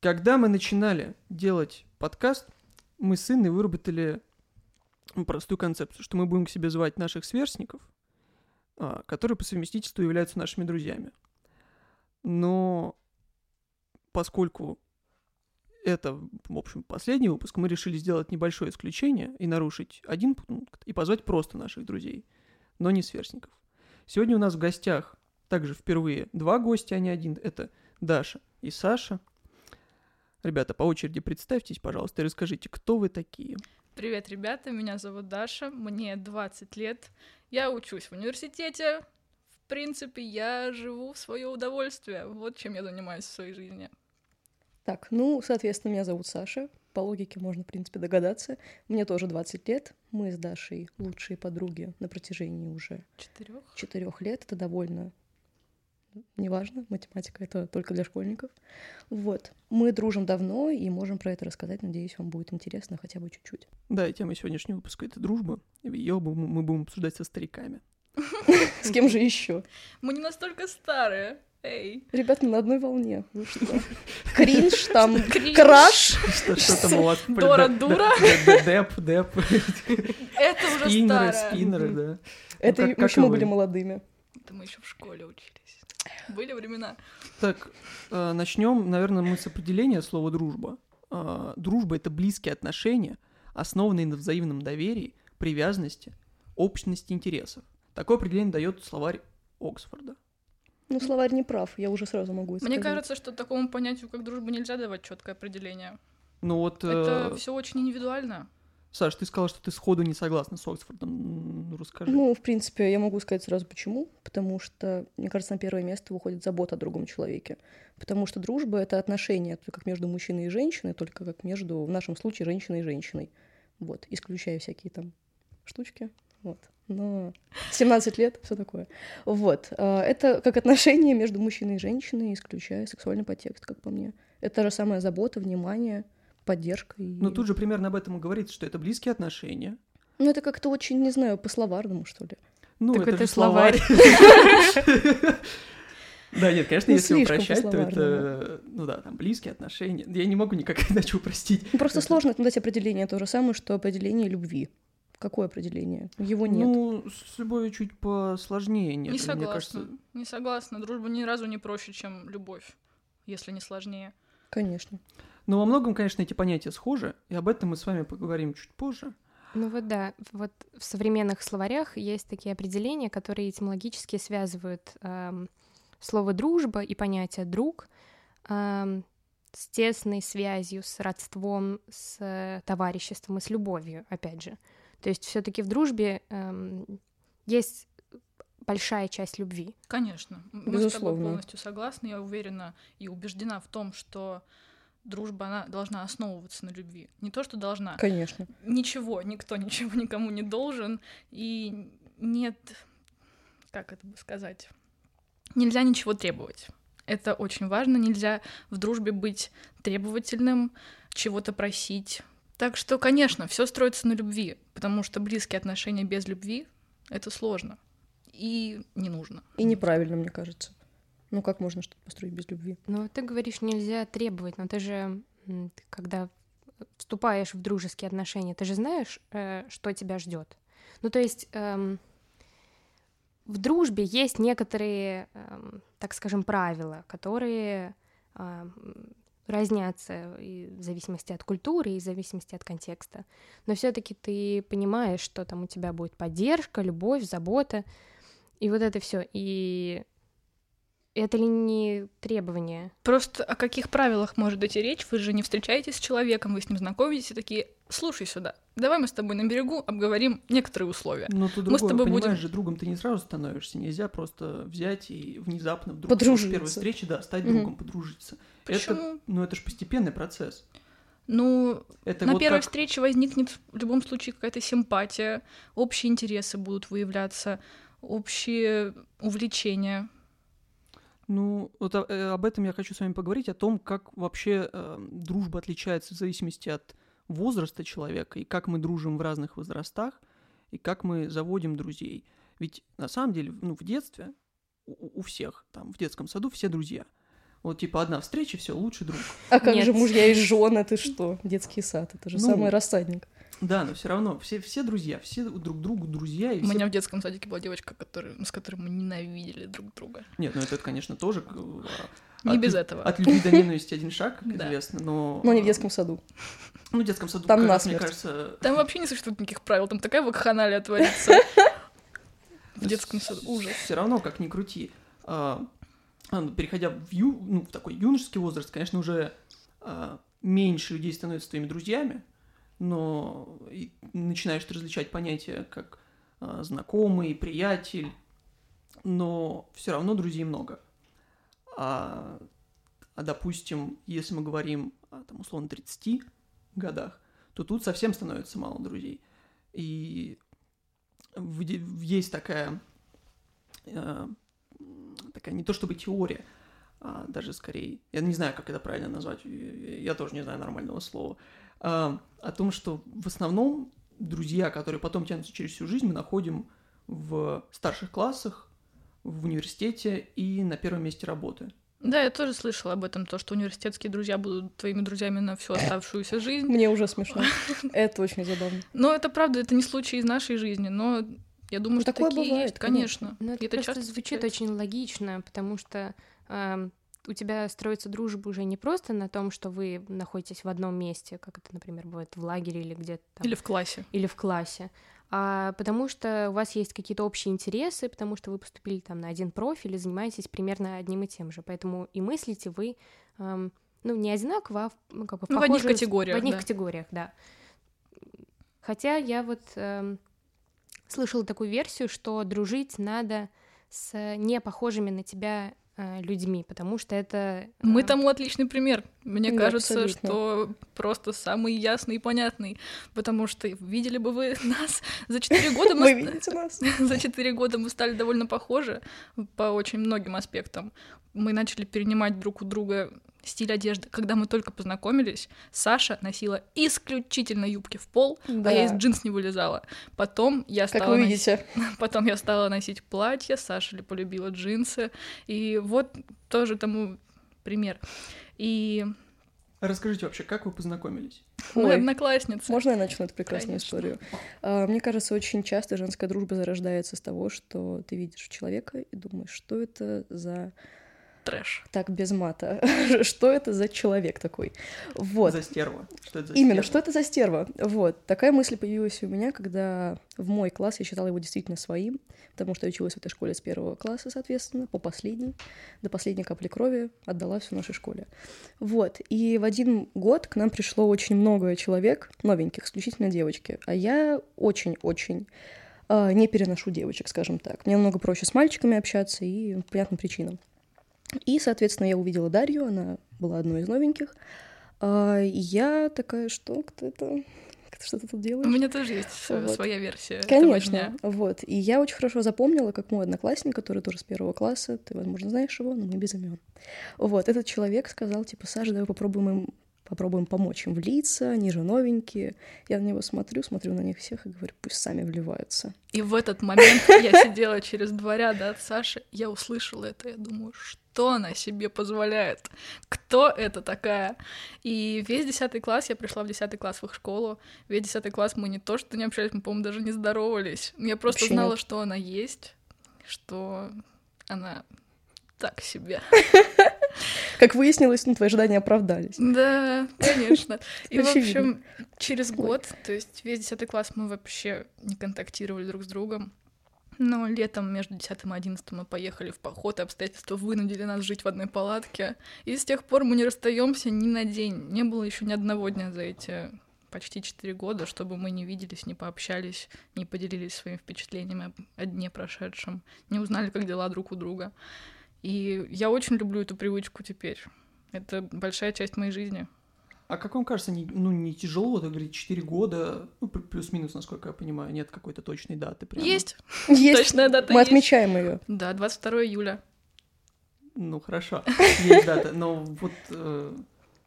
Когда мы начинали делать подкаст, мы с Инной выработали простую концепцию, что мы будем к себе звать наших сверстников, а, которые по совместительству являются нашими друзьями. Но поскольку это, в общем, последний выпуск, мы решили сделать небольшое исключение и нарушить один пункт и позвать просто наших друзей, но не сверстников. Сегодня у нас в гостях также впервые два гостя, а не один. Это Даша и Саша. Ребята, по очереди представьтесь, пожалуйста, и расскажите, кто вы такие. Привет, ребята, меня зовут Даша, мне 20 лет, я учусь в университете, в принципе, я живу в свое удовольствие, вот чем я занимаюсь в своей жизни. Так, ну, соответственно, меня зовут Саша. По логике можно, в принципе, догадаться. Мне тоже 20 лет. Мы с Дашей лучшие подруги на протяжении уже Четырех? четырех лет. Это довольно неважно, математика это только для школьников. Вот. Мы дружим давно и можем про это рассказать. Надеюсь, вам будет интересно хотя бы чуть-чуть. Да, и тема сегодняшнего выпуска — это дружба. Ее мы будем обсуждать со стариками. С кем же еще? Мы не настолько старые. Эй. Ребят, мы на одной волне. Вы что? Кринж, там, краш. Что там у вас? Дора-дура. Деп, деп. Это уже старое. спиннеры, да. Это еще мы были молодыми. Это мы еще в школе учились. Были времена. Так, начнем, наверное, мы с определения слова дружба. Э, Дружба — это близкие отношения, основанные на взаимном доверии, привязанности, общности интересов. Такое определение дает словарь Оксфорда. Ну, словарь не прав, я уже сразу могу это Мне сказать. кажется, что такому понятию, как дружба, нельзя давать четкое определение. Ну вот, Это э, все очень индивидуально. Саш, ты сказал, что ты сходу не согласна с Оксфордом. Ну, расскажи. Ну, в принципе, я могу сказать сразу почему. Потому что, мне кажется, на первое место выходит забота о другом человеке. Потому что дружба — это отношения как между мужчиной и женщиной, только как между, в нашем случае, женщиной и женщиной. Вот, исключая всякие там штучки. Вот. Но 17 лет, все такое. Вот. а, Это как отношения между мужчиной и женщиной, исключая сексуальный подтекст, как по мне. Это же самая забота, внимание, поддержка. И... Ну, тут же примерно об этом и говорится, что это близкие отношения. Ну, это как-то очень, не знаю, по-словарному, что ли. Ну, Так это, это же словарь. Да, нет, конечно, Ну, если упрощать, то это, ну да, там близкие отношения. Я не могу никак иначе упростить. Ну, Просто Это- сложно дать определение. То же самое, что определение любви. Какое определение? Его нет. Ну, с любовью чуть посложнее нет. не Мне согласна. кажется, Не согласна. Дружба ни разу не проще, чем любовь, если не сложнее. Конечно. Но во многом, конечно, эти понятия схожи, и об этом мы с вами поговорим чуть позже. Ну вот да, вот в современных словарях есть такие определения, которые этимологически связывают эм, слово дружба и понятие друг эм, с тесной связью, с родством, с э, товариществом и с любовью, опять же. То есть все-таки в дружбе эм, есть большая часть любви. Конечно. Мы с тобой Безусловно. полностью согласны. Я уверена и убеждена в том, что дружба, она должна основываться на любви. Не то, что должна. Конечно. Ничего, никто ничего никому не должен. И нет, как это бы сказать, нельзя ничего требовать. Это очень важно. Нельзя в дружбе быть требовательным, чего-то просить. Так что, конечно, все строится на любви, потому что близкие отношения без любви — это сложно и не нужно. И неправильно, мне кажется. Ну, как можно что-то построить без любви? Ну, ты говоришь, нельзя требовать, но ты же, ты когда вступаешь в дружеские отношения, ты же знаешь, э, что тебя ждет. Ну, то есть эм, в дружбе есть некоторые, эм, так скажем, правила, которые эм, разнятся и в зависимости от культуры и в зависимости от контекста. Но все-таки ты понимаешь, что там у тебя будет поддержка, любовь, забота, и вот это все. И это ли не требование? Просто о каких правилах может идти речь? Вы же не встречаетесь с человеком, вы с ним знакомитесь и такие, слушай сюда, давай мы с тобой на берегу обговорим некоторые условия. Но тут Мы с тобой понимаешь будем- же, другом ты не сразу становишься. Нельзя просто взять и внезапно вдруг Подружиться. с первой встречи, да, стать Мгм. другом, подружиться. Это, Почему? ну, это же постепенный процесс. Ну, Это на вот первой как- встрече возникнет в любом случае какая-то симпатия, общие интересы будут выявляться, общие увлечения. Ну, вот о- э, об этом я хочу с вами поговорить, о том, как вообще э, дружба отличается в зависимости от возраста человека, и как мы дружим в разных возрастах, и как мы заводим друзей. Ведь на самом деле, ну, в детстве у, у всех, там, в детском саду все друзья. Вот типа одна встреча, все, лучший друг. А как Нет. же мужья и жены, ты что? Детский сад, это же Ну, самый рассадник. Да, но все равно, все, все друзья, все друг другу друзья. И У все- меня в детском садике была девочка, которая, с которой мы ненавидели друг друга. Нет, ну это, конечно, тоже... к- Не от без этого. От любви до ненависти один шаг, как Да. известно, но... Но не в детском саду. Ну, в детском саду, Там как раз, мне кажется... Там вообще не существует никаких правил, там такая вакханалия творится. В детском саду. Ужас. Все равно, как ни крути. а, а, ну, переходя в, ю- ну, в такой юношеский возраст, конечно, уже а, меньше людей становятся твоими друзьями, но начинаешь различать понятия как а, знакомый, приятель, но все равно друзей много. А, а, допустим, если мы говорим о, там, условно, 30 годах, то тут совсем становится мало друзей. И есть такая, э, такая не то чтобы теория, а даже скорее, я не знаю, как это правильно назвать, я тоже не знаю нормального слова, а, о том, что в основном друзья, которые потом тянутся через всю жизнь, мы находим в старших классах, в университете и на первом месте работы. Да, я тоже слышала об этом, то, что университетские друзья будут твоими друзьями на всю оставшуюся жизнь. Мне уже смешно. Это очень забавно. Но это правда, это не случай из нашей жизни, но я думаю, Ну, что такое такие бывает, есть, конечно. Ну, это просто часто звучит очень логично, потому что эм, у тебя строится дружба уже не просто на том, что вы находитесь в одном месте, как это, например, бывает в лагере или где-то там, Или в классе. или в классе, а потому что у вас есть какие-то общие интересы, потому что вы поступили там на один профиль и занимаетесь примерно одним и тем же, поэтому и мыслите вы эм, ну не одинаково, а в, ну, как бы Ну, в одних категориях, В одних да. категориях, да. Хотя я вот эм, слышала такую версию, что дружить надо с не похожими на тебя людьми, потому что это... Мы э, тому отличный пример. Мне Да, кажется, абсолютно. что просто самый ясный и понятный. Потому что видели бы вы нас за 4 года Вы мы... видите нас? За 4 года мы стали довольно похожи по очень многим аспектам. Мы начали перенимать друг у друга стиль одежды. Когда мы только познакомились, Саша носила исключительно юбки в пол, Да. а я из джинс не вылезала. Потом я Как стала вы носить- видите. Потом я стала носить платье, Саша ли полюбила джинсы. И вот тоже тому пример. И Расскажите вообще, как вы познакомились? мы Ой. одноклассницы. Можно я начну эту прекрасную Конечно. историю? А, Мне кажется, очень часто женская дружба зарождается с того, что ты видишь человека и думаешь, что это за... Трэш. Так, без мата. Что это за человек такой? Вот. За стерва. Что это за Именно, стерва? что это за стерва? Вот. Такая мысль появилась у меня, когда в мой класс я считала его действительно своим, потому что я училась в этой школе с первого класса, соответственно, по последний, до последней капли крови отдала всю нашей школе. Вот. И в один год к нам пришло очень много человек, новеньких, исключительно девочки. А я очень-очень а, не переношу девочек, скажем так. Мне намного проще с мальчиками общаться и по понятным причинам. И, соответственно, я увидела Дарью, она была одной из новеньких. А, и я такая, что, кто это? Что ты тут делаешь? У меня тоже есть Вот. своя версия Конечно, вот. И я очень хорошо запомнила, как мой одноклассник, который тоже с первого класса, ты, возможно, знаешь его, но мы без имен. Вот, этот человек сказал, типа, Саша, давай попробуем им попробуем помочь им влиться, они же новенькие. Я на него смотрю, смотрю на них всех и говорю, пусть сами вливаются. И в этот момент я сидела через два ряда от Саши, я услышала это, я думаю, что она себе позволяет? Кто это такая? И весь десятый класс, я пришла в десятый класс в их школу, весь десятый класс мы не то что не общались, мы, по-моему, даже не здоровались. Я просто Вообще знала, нет. что она есть, что она так себе. Как выяснилось, ну, твои ожидания оправдались. Да, конечно. И, в общем, через год, то есть весь десятый класс мы вообще не контактировали друг с другом. Но летом между 10 и 11 мы поехали в поход, и обстоятельства вынудили нас жить в одной палатке. И с тех пор мы не расстаемся ни на день. Не было еще ни одного дня за эти почти 4 года, чтобы мы не виделись, не пообщались, не поделились своими впечатлениями о дне прошедшем, не узнали, как дела друг у друга. И я очень люблю эту привычку теперь. Это большая часть моей жизни. А как вам кажется, не, ну, не тяжело, так говорить, 4 года, ну, плю- плюс-минус, насколько я понимаю, нет какой-то точной даты прямо. Есть. Есть. Точная дата Мы есть. отмечаем ее. Да, 22 июля. Ну, хорошо, есть дата, но вот, э,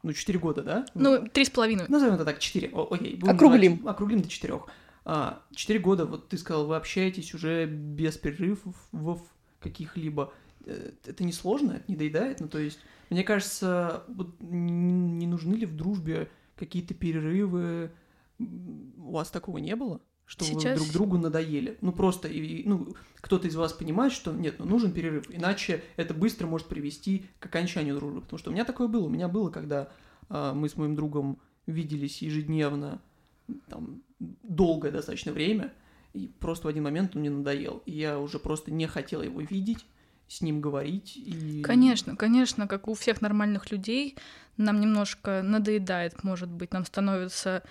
ну, 4 года, да? Ну, три с половиной. Назовем это так, 4, окей. будем Округлим. называть- округлим до 4. А, 4 года, вот ты сказал, вы общаетесь уже без перерывов каких-либо, это не сложно, это не доедает. Ну, то есть, мне кажется, вот не нужны ли в дружбе какие-то перерывы? У вас такого не было? Что Сейчас... вы друг другу надоели. Ну, просто, и, ну, кто-то из вас понимает, что нет, ну, нужен перерыв, иначе это быстро может привести к окончанию дружбы. Потому что у меня такое было. У меня было, когда э, мы с моим другом виделись ежедневно, там, долгое достаточно время, и просто в один момент он мне надоел. И я уже просто не хотела его видеть, с ним говорить. И... Конечно, конечно, как у всех нормальных людей, нам немножко надоедает, может быть, нам становится...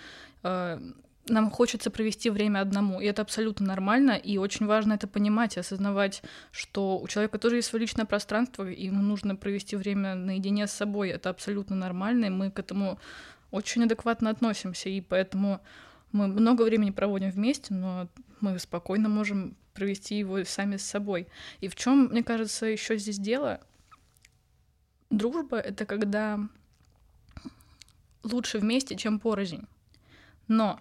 Э, нам хочется провести время одному, и это абсолютно нормально, и очень важно это понимать и осознавать, что у человека тоже есть свое личное пространство, и ему нужно провести время наедине с собой, это абсолютно нормально, и мы к этому очень адекватно относимся, и поэтому мы много времени проводим вместе, но мы спокойно можем провести его сами с собой. И в чем, мне кажется, еще здесь дело? Дружба — это когда лучше вместе, чем порознь. Но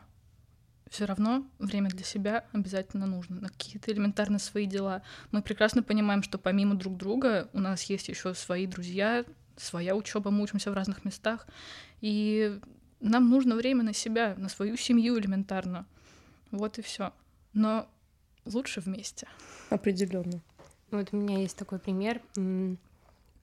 все равно время для себя обязательно нужно на какие-то элементарные свои дела. Мы прекрасно понимаем, что помимо друг друга у нас есть еще свои друзья, своя учеба, мы учимся в разных местах, и нам нужно время на себя, на свою семью элементарно. Вот и все. Но лучше вместе. Определенно. Вот у меня есть такой пример,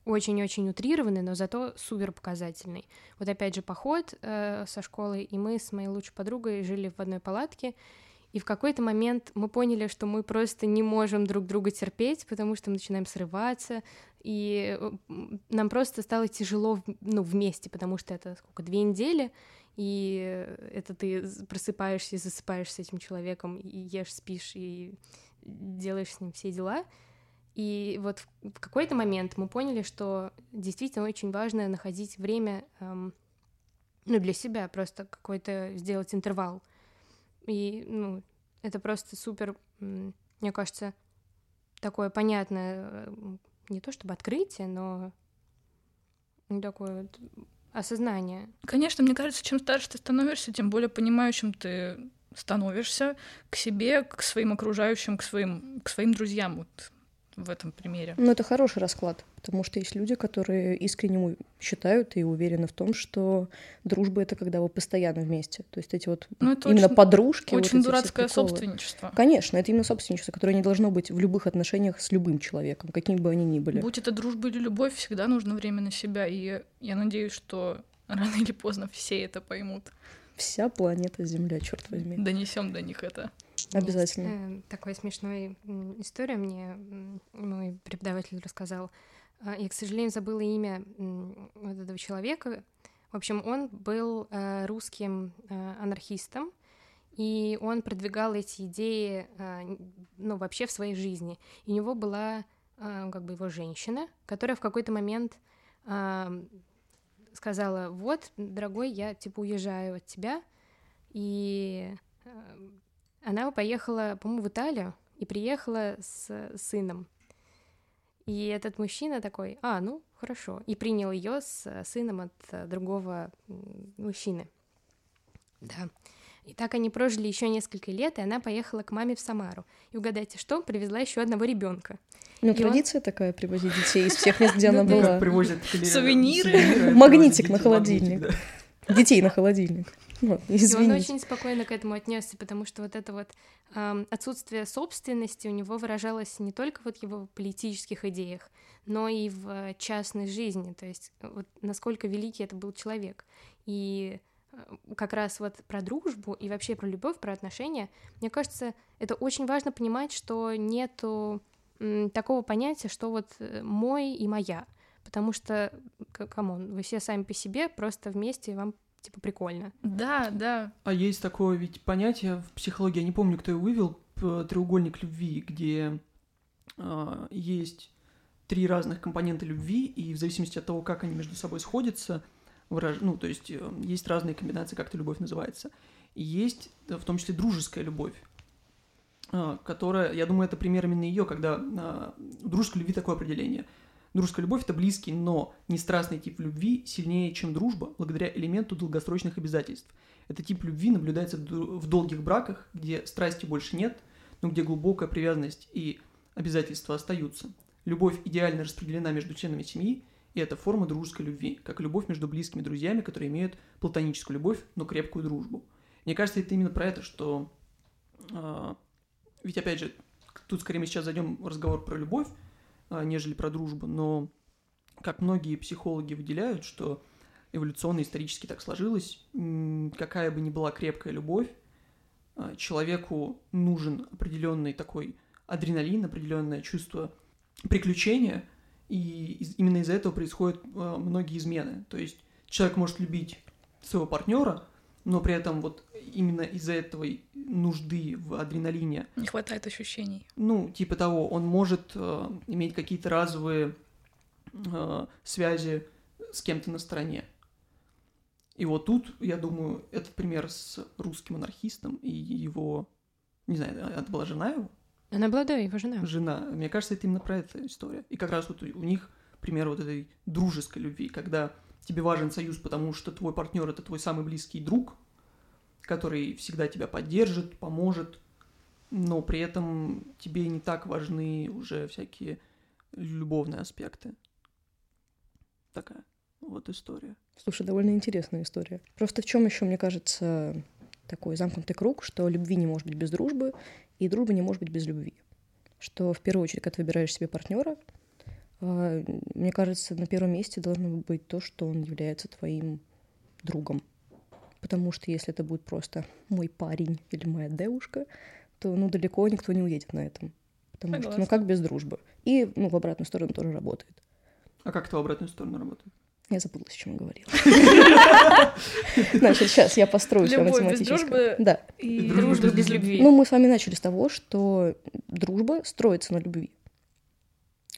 очень-очень утрированный, но зато супер показательный. Вот опять же поход э, со школы, и мы с моей лучшей подругой жили в одной палатке, и в какой-то момент мы поняли, что мы просто не можем друг друга терпеть, потому что мы начинаем срываться, и э, нам просто стало тяжело ну, вместе, потому что это сколько, две недели, и это ты просыпаешься и засыпаешь с этим человеком, и ешь, спишь, и делаешь с ним все дела. И вот в какой-то момент мы поняли, что действительно очень важно находить время эм, ну, для себя, просто какой-то сделать интервал. И, ну, это просто супер, мне кажется, такое понятное, э, не то чтобы открытие, но такое вот осознание. Конечно, мне кажется, чем старше ты становишься, тем более понимающим ты становишься к себе, к своим окружающим, к своим, к своим друзьям. Вот в этом примере. Ну, это хороший расклад, потому что есть люди, которые искренне считают и уверены в том, что дружба — это когда вы постоянно вместе. То есть эти вот ну, это именно очень, подружки. Очень вот дурацкое собственничество. Конечно, это именно собственничество, которое не должно быть в любых отношениях с любым человеком, какими бы они ни были. Будь это дружба или любовь, всегда нужно время на себя, и я надеюсь, что рано или поздно все это поймут. Вся планета Земля, черт возьми. Донесем до них это. Обязательно. Есть, э, такой смешной история мне мой преподаватель рассказал. А, я, к сожалению, забыла имя вот этого человека. В общем, он был э, русским э, анархистом, и он продвигал эти идеи, э, ну, вообще в своей жизни. И у него была, э, как бы, его женщина, которая в какой-то момент э, сказала, вот, дорогой, я, типа, уезжаю от тебя, и э, она поехала, по-моему, в Италию и приехала с сыном. И этот мужчина такой, а, ну, хорошо, и принял ее с сыном от э, другого мужчины. Да. И так они прожили еще несколько лет, и она поехала к маме в Самару. И угадайте, что? Привезла еще одного ребенка. Ну, и традиция он... такая привозить детей из всех мест, где она ну, была. Привозят сувениры. Магнитик на холодильник. Детей на холодильник. Вот, и он очень спокойно к этому отнесся, потому что вот это вот э, отсутствие собственности у него выражалось не только вот его политических идеях, но и в частной жизни, то есть вот насколько великий это был человек. И э, как раз вот про дружбу и вообще про любовь, про отношения, мне кажется, это очень важно понимать, что нету такого понятия, что вот э, мой и моя, потому что, come on, вы все сами по себе, просто вместе вам типа прикольно. Да, да. А есть такое ведь понятие в психологии, я не помню, кто его вывел, треугольник любви, где э, есть три разных компонента любви, и в зависимости от того, как они между собой сходятся, выраж... ну, то есть э, есть разные комбинации, как эта любовь называется. И есть в том числе дружеская любовь, э, которая, я думаю, это пример именно ее, когда э, у дружеской любви такое определение – Дружеская любовь – это близкий, но не страстный тип любви сильнее, чем дружба, благодаря элементу долгосрочных обязательств. Этот тип любви наблюдается в долгих браках, где страсти больше нет, но где глубокая привязанность и обязательства остаются. Любовь идеально распределена между членами семьи, и это форма дружеской любви, как любовь между близкими друзьями, которые имеют платоническую любовь, но крепкую дружбу. Мне кажется, это именно про это, что... э, ведь, опять же, тут скорее мы сейчас зайдем разговор про любовь, нежели про дружбу, но как многие психологи выделяют, что эволюционно исторически так сложилось, какая бы ни была крепкая любовь, а, человеку нужен определенный такой адреналин, определенное чувство приключения, и именно из-за этого происходят а, многие измены. То есть человек может любить своего партнера, но при этом вот именно из-за этого нужды в адреналине Не хватает ощущений. ну, типа того, он может э, иметь какие-то разовые э, связи с кем-то на стороне. И вот тут, я думаю, этот пример с русским анархистом и его, не знаю, а, это была жена его? Она была, да, его жена. Жена. Мне кажется, это именно про эту история. И как раз вот у них пример вот этой дружеской любви, когда тебе важен союз, потому что твой партнер это твой самый близкий друг, который всегда тебя поддержит, поможет, но при этом тебе не так важны уже всякие любовные аспекты. Такая вот история. Слушай, довольно интересная история. Просто в чем еще, мне кажется, такой замкнутый круг, что любви не может быть без дружбы, и дружбы не может быть без любви. Что в первую очередь, когда ты выбираешь себе партнера, мне кажется, на первом месте должно быть то, что он является твоим другом. Потому что если это будет просто мой парень или моя девушка, то ну далеко никто не уедет на этом. Потому что, ну Согласна. как без дружбы? И ну, в обратную сторону тоже работает. А как это в обратную сторону работает? Я забыла, о чем я говорила. Значит, сейчас я построю свое Любовь без математическое. дружбы. Да. И Дружба без любви. Ну, мы с вами начали с того, что дружба строится на любви.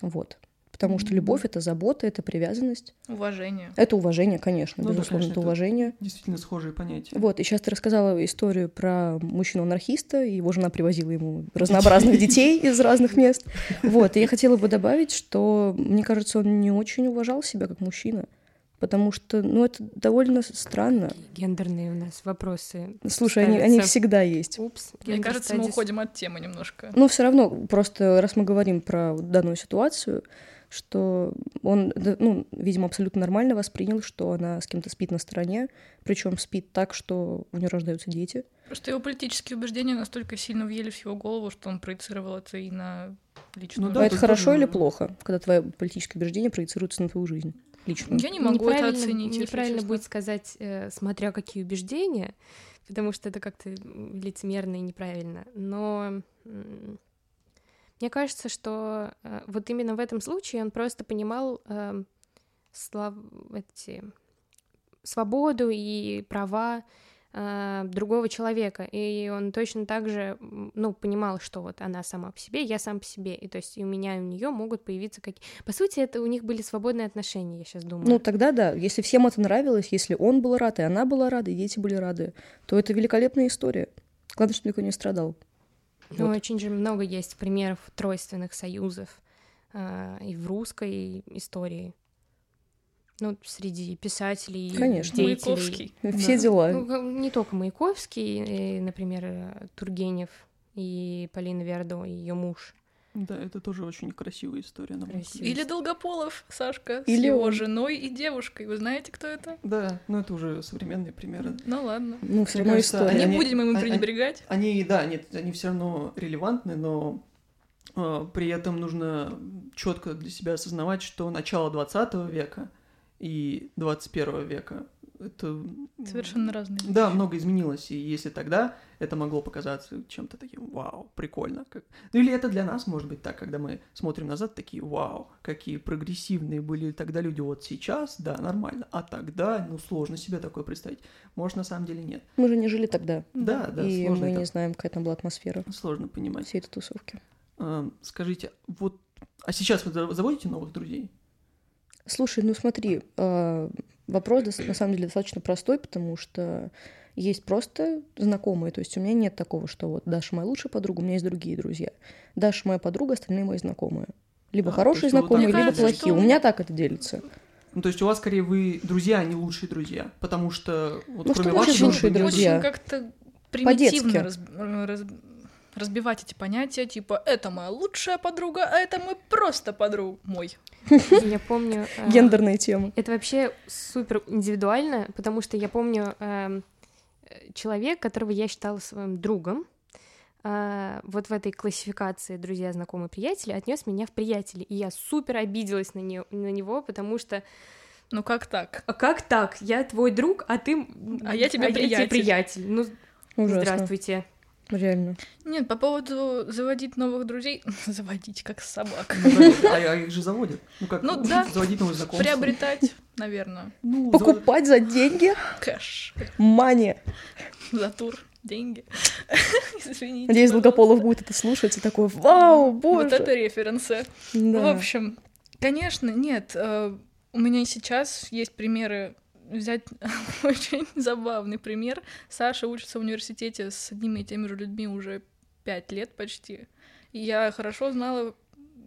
Вот. Потому что любовь — это забота, это привязанность, уважение. это уважение, конечно, Ну да, безусловно, конечно, это это- уважение. Действительно схожие понятия. Вот, и сейчас ты рассказала историю про мужчину-анархиста, и его жена привозила ему разнообразных детей из разных мест. Вот, и я хотела бы добавить, что, мне кажется, он не очень уважал себя как мужчина, потому что, ну, это довольно странно. Гендерные у нас вопросы. Слушай, они, они всегда есть. Упс. Мне кажется, мы уходим от темы немножко. Но все равно, просто раз мы говорим про данную ситуацию, что он, ну, видимо, абсолютно нормально воспринял, что она с кем-то спит на стороне, причем спит так, что у нее рождаются дети. Просто его политические убеждения настолько сильно въели в его голову, что он проецировал это и на личную. Ну да, а это хорошо тоже- или плохо, когда твои политические убеждения проецируются на твою жизнь личную? Я не могу это Неправильно- оценить. Неправильно честно. будет сказать, э, смотря какие убеждения, потому что это как-то лицемерно и неправильно. Но мне кажется, что э, вот именно в этом случае он просто понимал эм, слав- эти, свободу и права э, другого человека. И он точно так же, ну, понимал, что вот она сама по себе, я сам по себе. И то есть и у меня, и у нее могут появиться какие... По сути, это у них были свободные отношения, я сейчас думаю. Ну, тогда да, если всем это нравилось, если он был рад, и она была рада, и дети были рады, то это великолепная история. Главное, что никто не страдал. Ну, Вот. очень же много есть примеров тройственных союзов а, и в русской истории. Ну, среди писателей, Конечно. деятелей. Маяковский. Все Да. дела. Ну, не только Маяковский, э, например, э, Тургенев и Полина Вердо, и ее муж. Да, это тоже очень красивая история, на мой взгляд. Красиво. Или Долгополов, Сашка, Или с его он. женой и девушкой. Вы знаете, кто это? Да, но это уже современные примеры. Ну ладно. Ну, все равно история. Не они- будем ему они- пренебрегать. Они, да, нет, они все равно релевантны, но э, при этом нужно четко для себя осознавать, что начало 20 века и 21 века это... Совершенно разные. Да, много изменилось, и если тогда это могло показаться чем-то таким, вау, прикольно. Как... Ну или это для нас может быть так, когда мы смотрим назад, такие, вау, какие прогрессивные были тогда люди, вот сейчас, да, нормально, а тогда, ну, сложно себе такое представить. Может, на самом деле нет. Мы же не жили тогда. Да, да, и сложно мы это не знаем, какая там была атмосфера сложно понимать. всей этой тусовки. А, Скажите, вот, а сейчас вы за- заводите новых друзей? Слушай, ну смотри, э, вопрос на самом деле достаточно простой, потому что есть просто знакомые. То есть у меня нет такого, что вот Даша моя лучшая подруга, у меня есть другие друзья. Даша моя подруга, остальные мои знакомые. Либо А, хорошие есть вы вот знакомые, так либо кажется, плохие. что- У меня так это делится. Ну, то есть у вас скорее вы друзья, а не лучшие друзья, потому что вот Ну, кроме что значит вашего лучшие друзья? Очень как-то примитивно раз- раз- разбивать эти понятия, типа, это моя лучшая подруга, а это мой просто подруг мой. Я помню... э, Гендерная тема. Это вообще супер индивидуально, потому что я помню эм, э, человек, которого я считала своим другом, э, вот в этой классификации друзья, знакомые, приятели, отнес меня в приятели, и я супер обиделась на, не- на него, потому что Ну как так? а как так? Я твой друг, а ты А я тебе приятель». приятель. Ну Ужасно. здравствуйте. Реально. Нет, по поводу заводить новых друзей, заводить как собак, Ну, конечно, а, их же заводят. Ну как, Ну да. заводить новые знакомства. приобретать, наверное, Ну, завод- Покупать за деньги кэш, мани. за тур, деньги. Извините. Надеюсь. Долгополов будет это слушать и такой, вау, Вот боже. это референсы. Да. В общем, конечно, нет. э, У меня сейчас есть примеры. Взять очень забавный пример. Саша учится в университете с одними и теми же людьми уже пять лет почти. И я хорошо знала...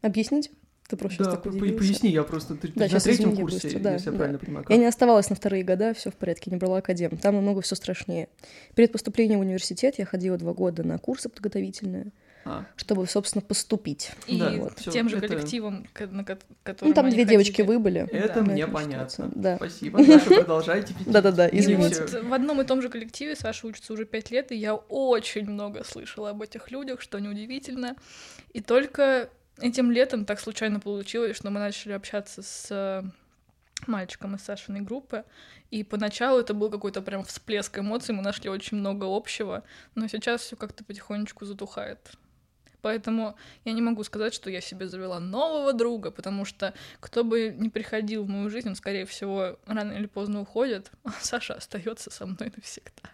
Объяснить? Ты просто Да, так по- удивился. поясни, я просто ты, ты Да, на третьем курсе, быстро, да, если я да. правильно понимаю. Я как? не оставалась на вторые года, все в порядке, не брала академ. Там намного все страшнее. Перед поступлением в университет я ходила два года на курсы подготовительные, А, чтобы, собственно, поступить. И Да, вот. всё, тем же это- коллективом, ко- на ко- котором Ну, там две ходили. девочки выбыли. это Да. мне понятно. да. Спасибо. Даша, продолжайте. пить. Да-да-да, извините. вот в одном и том же коллективе Саша учится уже пять лет, и я очень много слышала об этих людях, что неудивительно. И только этим летом так случайно получилось, что мы начали общаться с э, мальчиком из Сашиной группы, и поначалу это был какой-то прям всплеск эмоций, мы нашли очень много общего, но сейчас все как-то потихонечку затухает. Поэтому я не могу сказать, что я себе завела нового друга, потому что кто бы ни приходил в мою жизнь, он, скорее всего, рано или поздно уходит, а Саша остается со мной навсегда.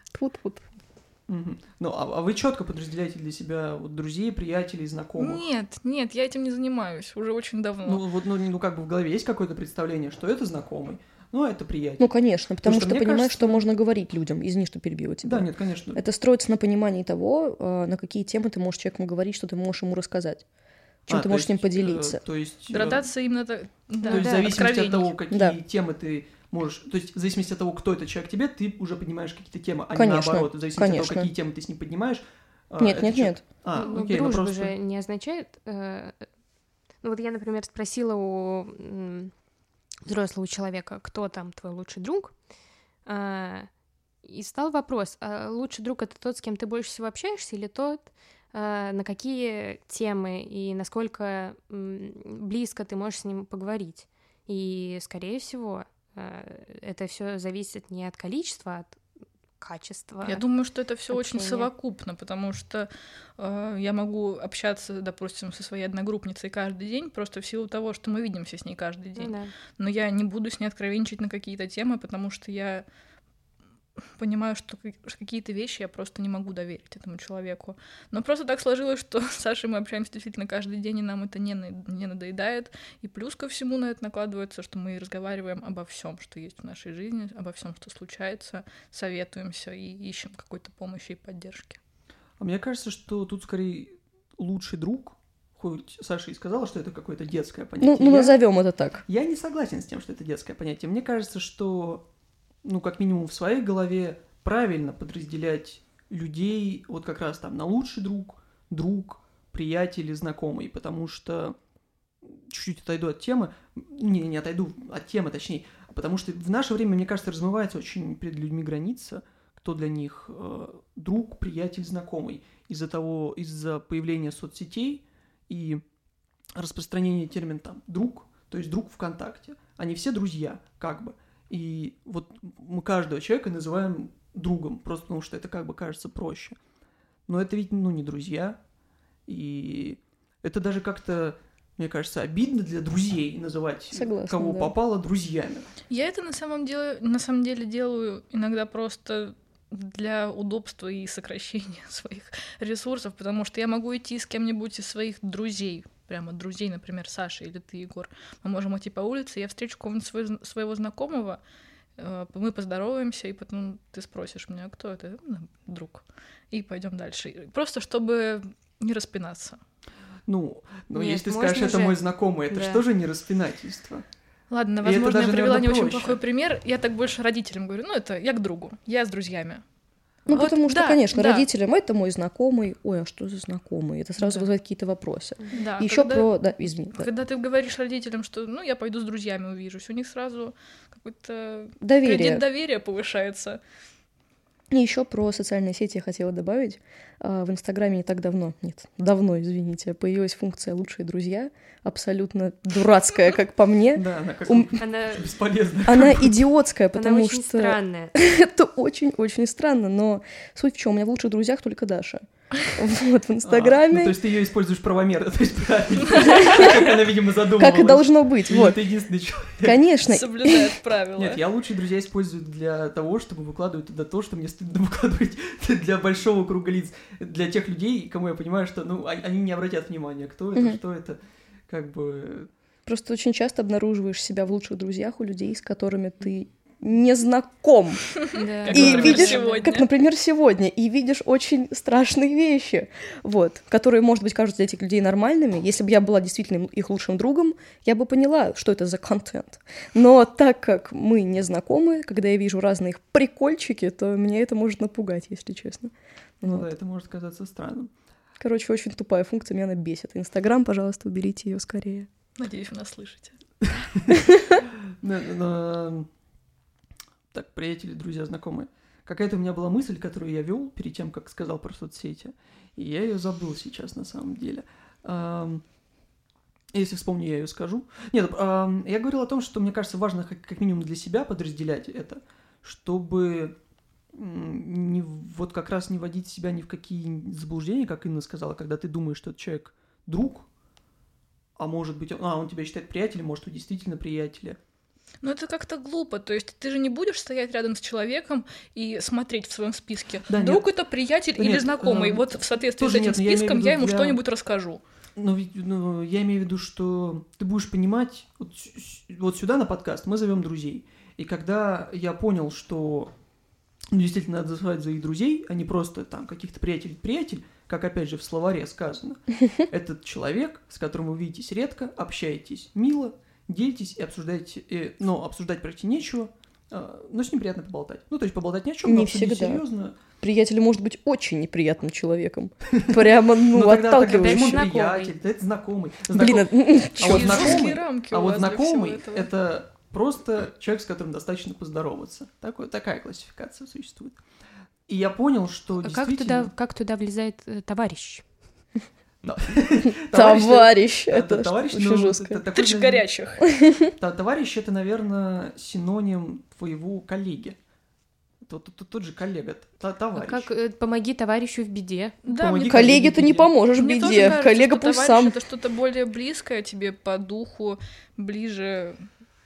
Мгм. Ну, а, а вы четко подразделяете для себя вот, друзей, приятелей, знакомых? Нет, нет, я этим не занимаюсь уже очень давно. Ну, вот, ну, ну, как бы в голове есть какое-то представление, что это знакомый, ну, это приятель. Ну, конечно, потому что что, понимаешь, кажется- что можно говорить людям. Извини, что перебила тебя. да, нет, конечно. Это строится на понимании того, э, на какие темы ты можешь человеку говорить, что ты можешь ему рассказать, чем А, ты можешь с ним э, поделиться. то есть, э, Градация именно так. Да, то есть да, в зависимости от того, какие Да. темы ты можешь... То есть в зависимости от того, кто этот человек тебе, ты уже поднимаешь какие-то темы, а Конечно, не наоборот. В зависимости от конечно. того, какие темы ты с ним поднимаешь. а, Нет, нет, человек- нет. А, Ну, окей, ну дружба просто... же не означает... э, Ну вот я, например, спросила у взрослого человека, кто там твой лучший друг, а, и стал вопрос, а лучший друг это тот, с кем ты больше всего общаешься, или тот, а, на какие темы и насколько близко ты можешь с ним поговорить. И, скорее всего, а, это все зависит не от количества, а от качества. Я думаю, что это все очень совокупно, потому что э, я могу общаться, допустим, со своей одногруппницей каждый день, просто в силу того, что мы видимся с ней каждый Ну день. да. Но я не буду с ней откровенничать на какие-то темы, потому что я понимаю, что как- что какие-то вещи я просто не могу доверить этому человеку. Но просто так сложилось, что с Сашей мы общаемся действительно каждый день, и нам это не, на- не надоедает. И плюс ко всему на это накладывается, что мы разговариваем обо всем, что есть в нашей жизни, обо всем, что случается, советуемся и ищем какой-то помощи и поддержки. А мне кажется, что тут скорее лучший друг, хоть Саша и сказала, что это какое-то детское Ну, понятие. ну я, назовем это так. я не согласен с тем, что это детское понятие. Мне кажется, что, ну, как минимум в своей голове правильно подразделять людей вот как раз там на лучший друг, друг, приятель и знакомый, потому что чуть-чуть отойду от темы, не, не отойду от темы, точнее, потому что в наше время, мне кажется, размывается очень перед людьми граница, кто для них э, друг, приятель, знакомый. Из-за того, из-за появления соцсетей и распространения термина там друг, то есть друг ВКонтакте. Они все друзья, как бы. И вот мы каждого человека называем другом, просто потому что это как бы кажется проще. Но это ведь, ну, не друзья. И это даже как-то, мне кажется, обидно для друзей называть Согласна, кого да. попало друзьями. Я это на самом деле, на самом деле делаю иногда просто для удобства и сокращения своих ресурсов, потому что я могу идти с кем-нибудь из своих друзей, прямо друзей, например, Саша или ты, Егор. Мы можем идти по улице, я встречу кого-нибудь свой- своего знакомого, э, мы поздороваемся, и потом ты спросишь меня, кто это? «Ну, друг. И пойдем дальше. Просто чтобы не распинаться. Ну, но Нет, если ты скажешь, это же- мой знакомый, это Да. что же не распинательство? Ладно, это возможно, даже, я привела наверное, не очень проще. плохой пример. Я так больше родителям говорю, ну, это я к другу, я с друзьями. Ну, Вот, потому что, да, конечно, да. родителям это мой знакомый. Ой, а что за знакомый? Это сразу Да. вызывает какие-то вопросы. Да, Еще про. Да, извини. да. Когда ты говоришь родителям, что ну я пойду с друзьями увижусь, у них сразу какой-то Доверие. кредит доверия повышается. И еще про социальные сети я хотела добавить. А, В Инстаграме не так давно, нет, давно, извините, появилась функция «Лучшие друзья», абсолютно дурацкая, как по мне. Да, она как Она, бесполезная. Она идиотская, она потому очень что странная. это очень-очень странно, но суть в чем? У меня в лучших друзьях только Даша. Вот, в А, ну, Инстаграме, то есть ты ее используешь правомерно, то есть правильно. Как она, видимо, задумывалась. как и должно быть, вот. ты единственный человек. Конечно, Соблюдает правила. Нет, я лучшие друзья использую для того, чтобы выкладывать туда то, что мне стыдно выкладывать для большого круга лиц. Для тех людей, кому я понимаю, что ну, они они не обратят внимания, кто это, что это. Как бы... просто очень часто обнаруживаешь себя в лучших друзьях у людей, с которыми ты не знаком. Да. Как, И например, видишь, сегодня. как, например, сегодня, и видишь очень страшные вещи, вот, которые, может быть, кажутся для этих людей нормальными. Если бы я была действительно их лучшим другом, я бы поняла, что это за контент. Но так как мы не знакомы, когда я вижу разные их прикольчики, то меня это может напугать, если честно. Ну Вот. да, это может казаться странным. Короче, очень тупая функция, меня она бесит. Инстаграм, пожалуйста, уберите ее скорее. Надеюсь, вы нас слышите. Так, приятели, друзья, знакомые. Какая-то у меня была мысль, которую я вел перед тем, как сказал про соцсети. И я ее забыл сейчас на самом деле. Если вспомню, я ее скажу. Нет, я говорил о том, что мне кажется важно как, минимум для себя подразделять это, чтобы не, вот как раз не вводить себя ни в какие заблуждения, как Инна сказала, когда ты думаешь, что этот человек друг, а может быть, а, он тебя считает приятелем, может, вы действительно приятели. Но это как-то глупо. То есть ты же не будешь стоять рядом с человеком и смотреть в своем списке. Да, Друг это приятель Да или нет, знакомый. эм, вот в соответствии с этим нет, я списком виду я ему для- что-нибудь расскажу. Но ведь, ну, я имею в виду, что ты будешь понимать, вот, вот сюда на подкаст мы зовем друзей. И когда я понял, что ну, действительно надо называть за их друзей, а не просто там каких-то приятелей-приятель, как опять же в словаре сказано. Этот человек, с которым вы видитесь редко, общаетесь мило, делитесь и обсуждаете, э, но обсуждать почти нечего, а, но с ним приятно поболтать. Ну, то есть поболтать ни о чем, но Не обсудить всегда. серьезно. Приятель может быть очень неприятным человеком. Прямо, ну, тогда, тогда отталкивающий. приятель? Да это знакомый. Блин, а, А вот знакомый- А это просто человек, с которым достаточно поздороваться. Такая классификация существует. И я понял, что А как туда, как туда влезает э, товарищ? Товарищ, это- товарищ, очень ну, жестко. Ты же наверное, горячих. Товарищ это, наверное, синоним твоего коллеги. Тот, же коллега, та- А товарищ. как э, помоги товарищу в беде? Да, Помоги Коллеге ты не поможешь в беде. Коллега пусть товарищ сам. это что-то более близкое тебе по духу, ближе.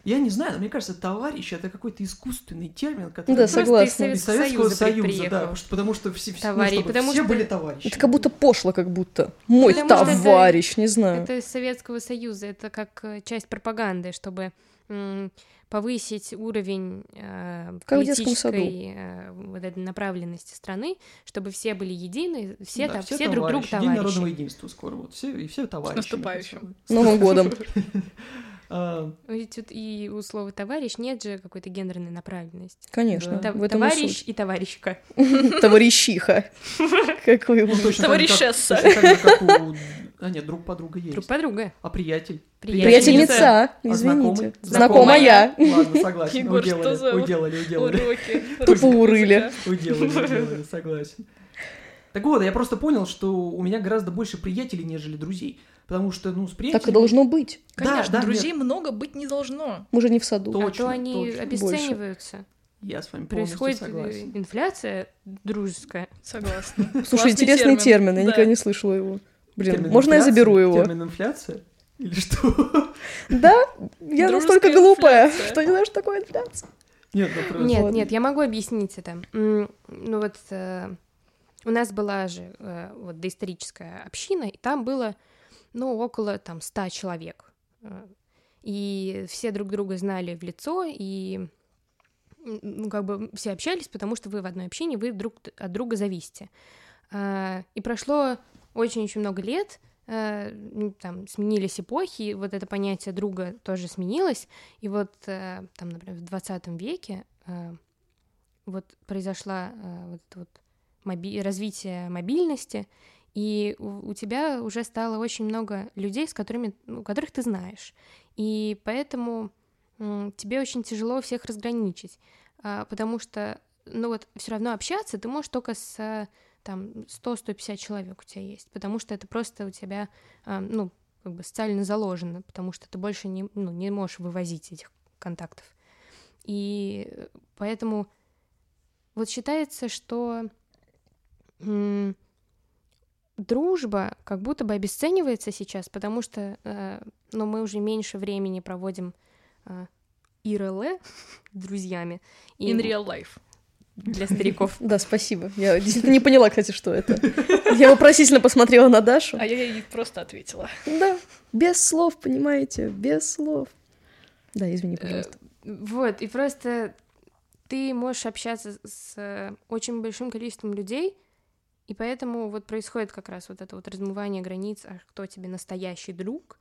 Я не знаю, но мне кажется, товарищ это какой-то искусственный термин, который Да, из согласна. из Из Советского Советского Союза, приехал. да, потому что, потому что все, все, ну, Товарищ, потому все что- были товарищи. Это как будто пошло, как будто. Мой Потому что это- товарищ, не знаю. Это из Советского Союза, это как э, часть пропаганды, чтобы повысить уровень э, Как политической э, вот этой направленности страны, чтобы все были едины, все, Да, там, все, друг другу товарищи. День народного единства скоро, вот все, и все товарищи. наступающим. С Новым годом. А, Ведь тут и у слова товарищ нет же какой-то гендерной направленности. Конечно, Да. В этом и товарищ суть. и товарищка. Товарищиха. Как вы его... ну, точно так же, как- Товарищесса. А нет, друг подруга есть. Друг подруга. А приятель? Приятельница, А извините. Знакомая. Ладно, согласен. Егор, что Уделали, за уделали, уделали. Уроки. Тупо урыли. Уделали, уделали, согласен. Так вот, я просто понял, что у меня гораздо больше приятелей, нежели друзей. Потому что, ну, с приятелями... Так и должно быть. Да, Конечно, да, друзей много быть не должно. Мы же не в саду. То- а Точно, то они точно. обесцениваются. Я с вами полностью Происходит э, согласен. инфляция дружеская. Согласна. Слушай, интересный термин, я Да. никогда не слышала его. Блин, можно я заберу его? Термин инфляция? Или что? Да, я настолько глупая, что не знаю, что такое инфляция. Нет, ну. Нет, нет, я могу объяснить это. Ну вот э, у нас была же э, вот доисторическая община, и там было, ну, около там ста человек. Э, И все друг друга знали в лицо, и ну, как бы все общались, потому что вы в одной общине, вы друг от друга зависите. А, И прошло очень-очень много лет, э, там сменились эпохи, вот это понятие друга тоже сменилось, и вот э, там, например, в 20 веке э, вот произошла э, вот эта вот моби- развития мобильности, и у, у тебя уже стало очень много людей, с которыми, ну, которых ты знаешь. И поэтому тебе очень тяжело всех разграничить, а, потому что, ну вот, все равно общаться ты можешь только с там 100-150 человек у тебя есть, потому что это просто у тебя, а, ну, как бы социально заложено, потому что ты больше не, ну, не можешь вывозить этих контактов. И э, поэтому вот считается, что дружба как будто бы обесценивается сейчас, потому что э, ну, мы уже меньше времени проводим э, ИРЛ друзьями. И In real life. для стариков. Да, спасибо. Я действительно не поняла, кстати, что это. Я вопросительно посмотрела на Дашу. А я ей просто ответила. Да, без слов, понимаете, без слов. Да, извини, пожалуйста. Вот, и просто ты можешь общаться с э, очень большим количеством людей, и поэтому вот происходит как раз вот это вот размывание границ, а кто тебе настоящий друг.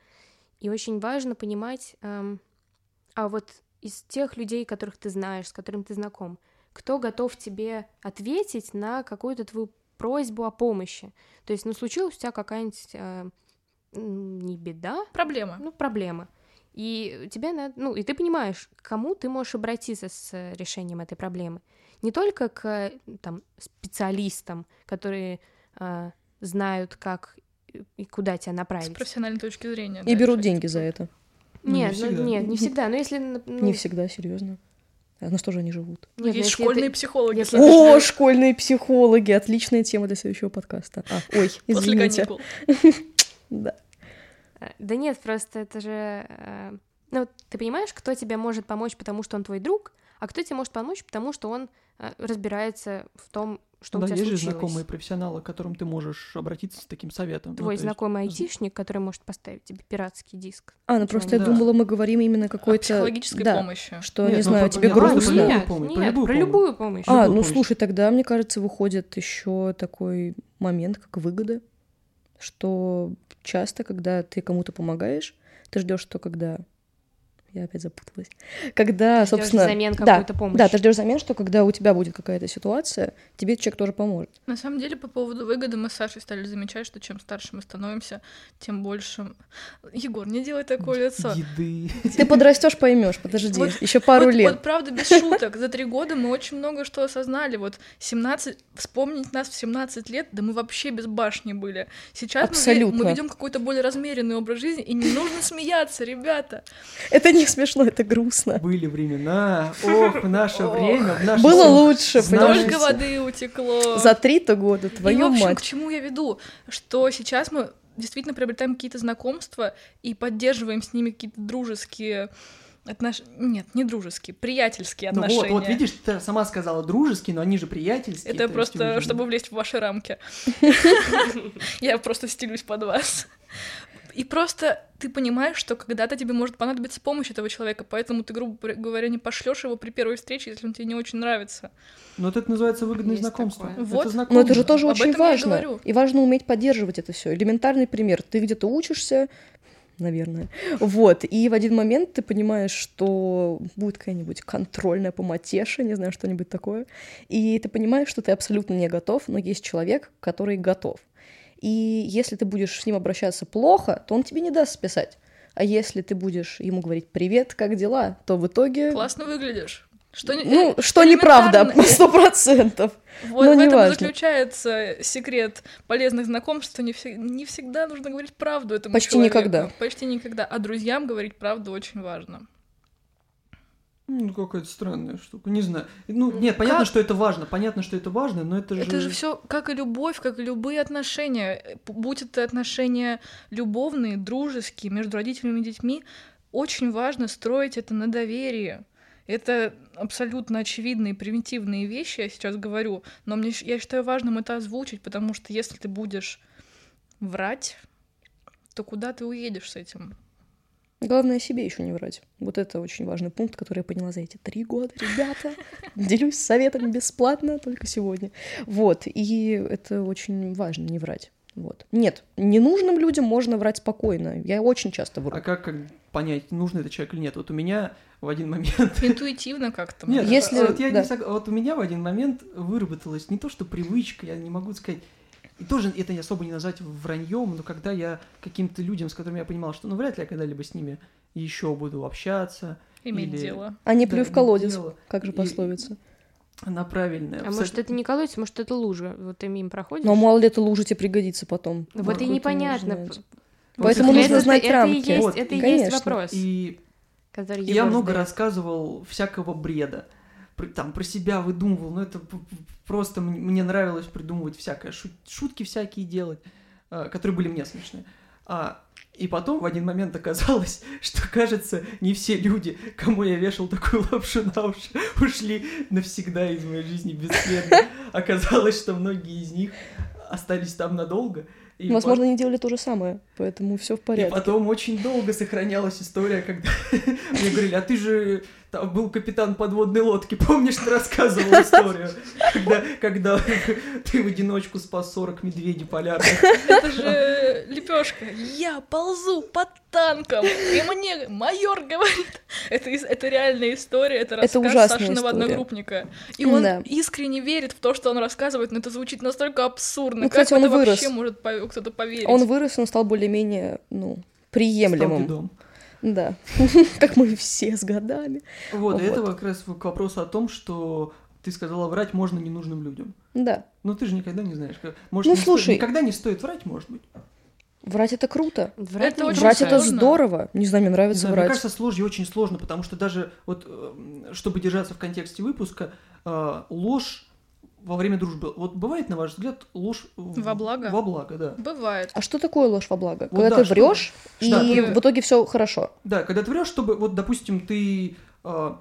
И очень важно понимать, эм, а вот из тех людей, которых ты знаешь, с которым ты знаком, кто готов тебе ответить на какую-то твою просьбу о помощи. То есть, ну, случилась у тебя какая-нибудь э, не беда, Проблема. ну, проблема. И тебе надо, ну, и ты понимаешь, к кому ты можешь обратиться с э, решением этой проблемы. Не только к э, там, специалистам, которые э, знают, как и куда тебя С направить. профессиональной точки зрения. И да, берут деньги этот за это. Ну, не Нет, ну, нет, не всегда. Но если... ну, Не всегда, серьезно. А на что же они живут? Ну, нет, есть если школьные это- психологи. если О, да, школьные психологи! Отличная тема для следующего подкаста. А, ой, извините. Да. Э, Да нет, просто это же... э, Ну, ты понимаешь, кто тебе может помочь, потому что он твой друг, а кто тебе может помочь, потому что он э, разбирается в том, что да, у тебя есть же случилось. знакомые профессионалы, к которым ты можешь обратиться с таким советом. Ну, Твой есть- знакомый айтишник, который может поставить тебе пиратский диск. А, ну просто я не- думала, мы говорим именно О какой-то... психологической да, помощи. Что, Нет, не ну, знаю, про- тебе не, просто грустно. про любую Нет, помощь, про нет, любую про любую помощь. А, любую ну помощь. слушай, тогда, мне кажется, выходит еще такой момент, как выгода, что часто, когда ты кому-то помогаешь, ты ждешь, что когда я опять запуталась. Когда, Ждёшь собственно, взамен да, помощь. да, ты ждешь взамен, что когда у тебя будет какая-то ситуация, тебе человек тоже поможет. На самом деле, по поводу выгоды мы с Сашей стали замечать, что чем старше мы становимся, тем больше... Егор, не делай такое лицо. Еды. Ты подрастешь, поймешь. Подожди, Вот- еще пару вот, лет. Вот правда, без шуток. За три года мы очень много что осознали. Вот 17... Вспомнить нас в 17 лет, да мы вообще без башни были. Сейчас мы Абсолютно. мы ведем какой-то более размеренный образ жизни, и не нужно смеяться, ребята. Это не смешно, это грустно. Были времена. Ох, в наше время, в наше Было лучше, Знаешь, Столько понимаете? воды утекло. За три-то года, И, твою в общем, мать. к чему я веду? Что сейчас мы действительно приобретаем какие-то знакомства и поддерживаем с ними какие-то дружеские отношения. Нет, не дружеские, приятельские Ну отношения. вот, вот видишь, ты сама сказала дружеские, но они же приятельские. Это то есть просто, же- чтобы влезть в ваши рамки. Я просто стелюсь под вас. И просто ты понимаешь, что когда-то тебе может понадобиться помощь этого человека, поэтому ты, грубо говоря, не пошлешь его при первой встрече, если он тебе не очень нравится. Вот это называется выгодное Есть знакомство. такое. Вот. Это Но это знакомство. же тоже Об очень важно. И важно уметь поддерживать это все. Элементарный пример. Ты где-то учишься, наверное. Вот. И в один момент ты понимаешь, что будет какая-нибудь контрольная по матеше, не знаю, что-нибудь такое. И ты понимаешь, что ты абсолютно не готов, но есть человек, который готов. И если ты будешь с ним обращаться плохо, то он тебе не даст списать. А если ты будешь ему говорить «Привет, как дела?», то в итоге... Классно выглядишь. Что, Ну, э, что неправда, сто процентов. Вот но в этом и неважно. заключается секрет полезных знакомств, что не, всег- не всегда нужно говорить правду этому Почти человеку. никогда. Почти никогда. А друзьям говорить правду очень важно. Ну, какая-то странная штука. Не знаю. Ну, нет, понятно, Как? что это важно. Понятно, что это важно, но это же... Это же все как и любовь, как и любые отношения. Э, Будь это отношения любовные, дружеские, между родителями и детьми, очень важно строить это на доверии. Это абсолютно очевидные примитивные вещи, я сейчас говорю, но мне, я считаю важным это озвучить, потому что если ты будешь врать, то куда ты уедешь с этим? Главное себе еще не врать. Вот это очень важный пункт, который я поняла за эти три года, ребята. Делюсь советами бесплатно только сегодня. Вот, и это очень важно, не врать. Вот. Нет, ненужным людям можно врать спокойно. Я очень часто вру. А как, как понять, нужно это человек или нет. Вот у меня в один момент... Интуитивно как-то. Нет, Если- вот я да. не сог- Вот у меня в один момент выработалась не то, что привычка, я не могу сказать, и тоже это не особо не назвать враньем, но когда я каким-то людям, с которыми я понимал, что ну вряд ли я когда-либо с ними еще буду общаться, Иметь или- дело. А не да, плюй в колодец, дело, как же И- пословица. она правильная. А может, это не колодец, может, это лужа. Вот ты мимо проходишь. Но мало ли это лужа тебе пригодится потом. Вот Ну, и непонятно. Вот Поэтому это- нужно это, знать это рамки. И есть, Вот, это и конечно. есть вопрос, И который я много рассказывал всякого бреда. Там про себя выдумывал, но это п- п- просто мне нравилось придумывать всякое, шут- шутки всякие делать, а, которые были мне смешные. А, и потом в один момент оказалось, что, кажется, не все люди, кому я вешал такую лапшу на уши, ушли навсегда из моей жизни бесследно. Оказалось, что многие из них остались там надолго. И Возможно, они делали то же самое, поэтому все в и порядке. потом очень долго сохранялась история, когда мне говорили, а ты же там был капитан подводной лодки, помнишь, ты рассказывал историю, когда, когда ты в одиночку спас 40 медведей полярных. Это же лепешка. Я ползу под танком, и мне майор говорит. Это, это реальная история, это рассказ ужасная Сашиного история. одногруппника. И он Да. искренне верит в то, что он рассказывает, но это звучит настолько абсурдно. Ну, как кстати, он это вырос. вообще может кто-то поверить? Он вырос, он стал более-менее, ну, Стал приемлемым. Да. Как мы все с годами. Вот, и Вот. это как раз к вопросу о том, что ты сказала, врать можно ненужным людям. Да. Но ты же никогда не знаешь. Может, Ну, не сто- слушай. никогда не стоит врать, может быть. Врать это круто. Врать Это очень Врать это сложно. здорово. Не знаю, мне Не нравится знаю, мне врать. кажется, с ложью очень сложно, потому что даже вот, э, чтобы держаться в контексте выпуска, э, ложь во время дружбы. Вот бывает, на ваш взгляд, ложь Во благо? Во благо, да. Бывает. А что такое ложь во благо? Вот Когда да, ты что- врешь, и Да, ты- в итоге все хорошо. Да, когда ты врешь, чтобы, вот, допустим, ты, э,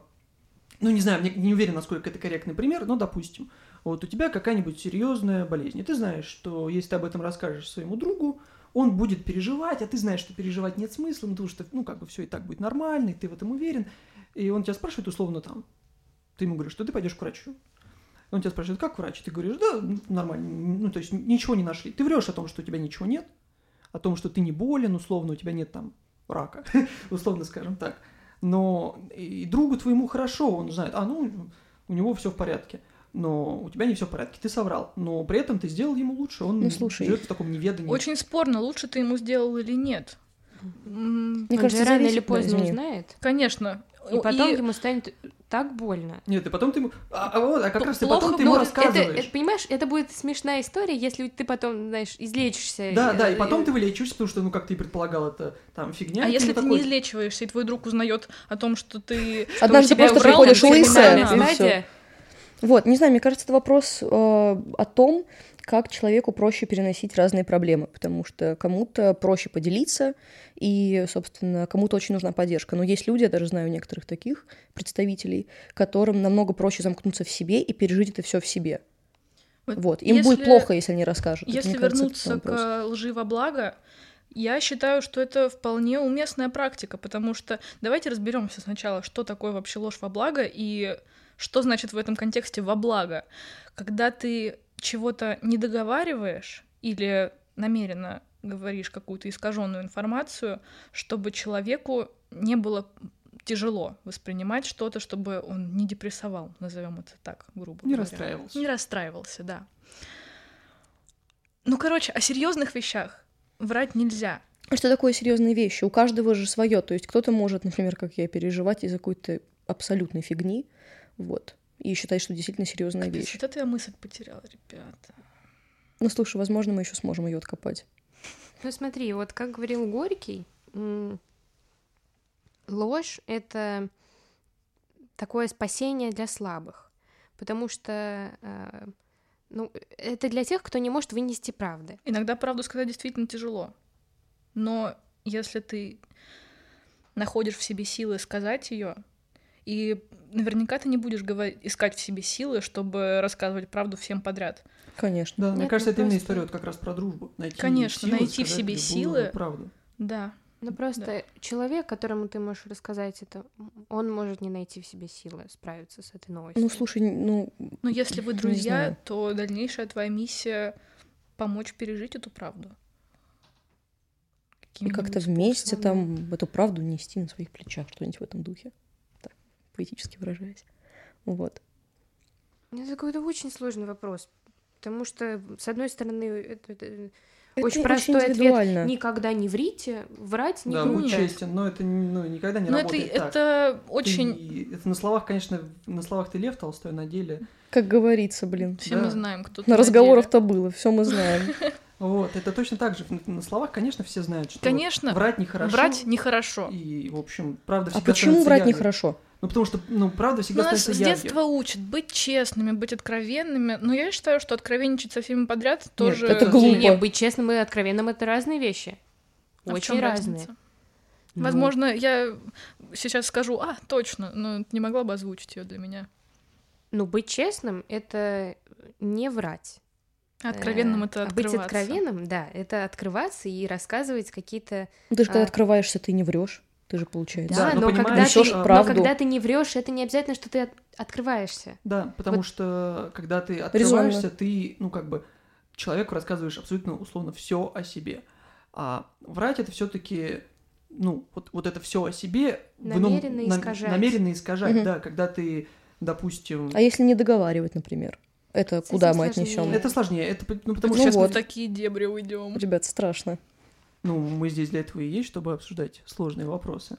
ну, не знаю, мне не уверен, насколько это корректный пример, но, допустим, вот у тебя какая-нибудь серьезная болезнь, и ты знаешь, что если ты об этом расскажешь своему другу, он будет переживать, а ты знаешь, что переживать нет смысла, ну, потому что, ну, как бы все и так будет нормально, и ты в этом уверен, и он тебя спрашивает условно там, ты ему говоришь, что ты пойдешь к врачу. Он тебя спрашивает, как врач? Ты говоришь, да, нормально, ну, то есть ничего не нашли. Ты врешь о том, что у тебя ничего нет, о том, что ты не болен, условно, у тебя нет там рака, условно скажем так. Но и другу твоему хорошо, он знает, а, ну, у него все в порядке. Но у тебя не все в порядке, ты соврал. Но при этом ты сделал ему лучше, он Ну, слушай, живет в таком неведании. Очень спорно, лучше ты ему сделал или нет. Мне Он кажется, же рано или поздно узнает. Конечно. И потом И- ему станет так больно. Нет, и потом ты ему... А, а вот, а как П- раз ты потом ты ему будет. Это, рассказываешь. это, понимаешь, это будет смешная история, если ты потом, знаешь, излечишься. Да, да, и э, потом ты вылечишься, потому что, ну, как ты и предполагал, это там фигня. А и ты если ты такой, не излечиваешься, и твой друг узнает о том, что ты... Однажды просто приходишь лысая, и стадия. Вот, не знаю, мне кажется, это вопрос э, о том, как человеку проще переносить разные проблемы, потому что кому-то проще поделиться, и, собственно, кому-то очень нужна поддержка. Но есть люди, я даже знаю некоторых таких представителей, которым намного проще замкнуться в себе и пережить это все в себе. Вот Вот, им если- будет плохо, если они расскажут. Если кажется, это вернуться вопрос. к лжи во благо, я считаю, что это вполне уместная практика, потому что давайте разберемся сначала, что такое вообще ложь во благо и что значит в этом контексте во благо. Когда ты чего-то не договариваешь или намеренно говоришь какую-то искаженную информацию, чтобы человеку не было тяжело воспринимать что-то, чтобы он не депрессовал, назовем это так, грубо Не говоря. расстраивался. Не расстраивался, да. Ну, короче, о серьезных вещах врать нельзя. А Что такое серьезные вещи? У каждого же свое. То есть кто-то может, например, как я, переживать из-за какой-то абсолютной фигни, вот, и считать, что действительно серьезная Капец, вещь. вот это я мысль потеряла, ребята. Ну, слушай, возможно, мы еще сможем ее откопать. Ну смотри, вот как говорил Горький, ложь — это такое спасение для слабых, потому что э, ну, это для тех, кто не может вынести правды. Иногда правду сказать действительно тяжело. Но если ты находишь в себе силы сказать ее, и наверняка ты не будешь говорить, искать в себе силы, чтобы рассказывать правду всем подряд. Конечно. Да, мне Нет, кажется, ну это именно просто- история вот как раз про дружбу. Найти Конечно, силы, найти в себе силы. правду. Да. Ну просто человек, которому ты можешь рассказать это, он может не найти в себе силы справиться с этой новостью. Ну, слушай, ну, Но если вы друзья, то дальнейшая твоя миссия помочь пережить эту правду. И как-то вместе там эту правду нести на своих плечах, что-нибудь в этом духе. Поэтически выражаясь. Вот. Это какой-то очень сложный вопрос. Потому что, с одной стороны, это, это Это очень простой ответ. индивидуально. Никогда не врите, врать не Да, будь честен, но это ну, никогда не Но это, работает так. это Ты- очень... это на словах, конечно, на словах ты Лев Толстой, на деле. Как говорится, блин. Все Да. мы знаем, кто На разговоров-то было, все мы знаем. Вот, это точно так же. На- словах, конечно, все знают, что Конечно, врать нехорошо. врать нехорошо. И, в общем, правда А всегда почему становится врать явной. нехорошо? Ну, потому что, ну, правда всегда Нас с становится явью. детства учат быть честными, быть откровенными. Но я считаю, что откровенничать со всеми подряд тоже... это глупо. не, быть честным и откровенным это разные вещи. А Очень разные. разница? Ну, Возможно, я сейчас скажу, а, точно, но не могла бы озвучить ее для меня. Ну, быть честным это не врать. Откровенным Э, это а Быть открываться. откровенным, да, это открываться и рассказывать какие-то. Ну, Ты же когда А. открываешься, ты не врешь. Ты же получается. Да, Да, но когда ты, но когда ты не врешь, это не обязательно, что ты от- открываешься. Да, потому Вот. что когда ты Резонно. открываешься, ты, ну, как бы, человеку рассказываешь абсолютно условно все о себе. А врать это все-таки, ну, вот, вот это все о себе ином- Намеренно нам- искажать. намеренно искажать, Мгм. да, когда ты, допустим, А если не договаривать, например? Это этим куда мы сложнее. отнесем? это сложнее, это ну, потому Ну что Сейчас мы вот. в такие дебри уйдем. Ребят, страшно. ну, мы здесь для этого и есть, чтобы обсуждать сложные вопросы.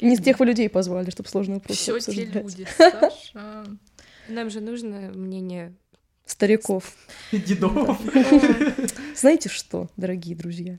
Не тех вы людей позвали, чтобы сложные вопросы Все те обсуждать. люди, Саша. Нам же нужно мнение. Стариков. Дедов. Знаете что, дорогие друзья?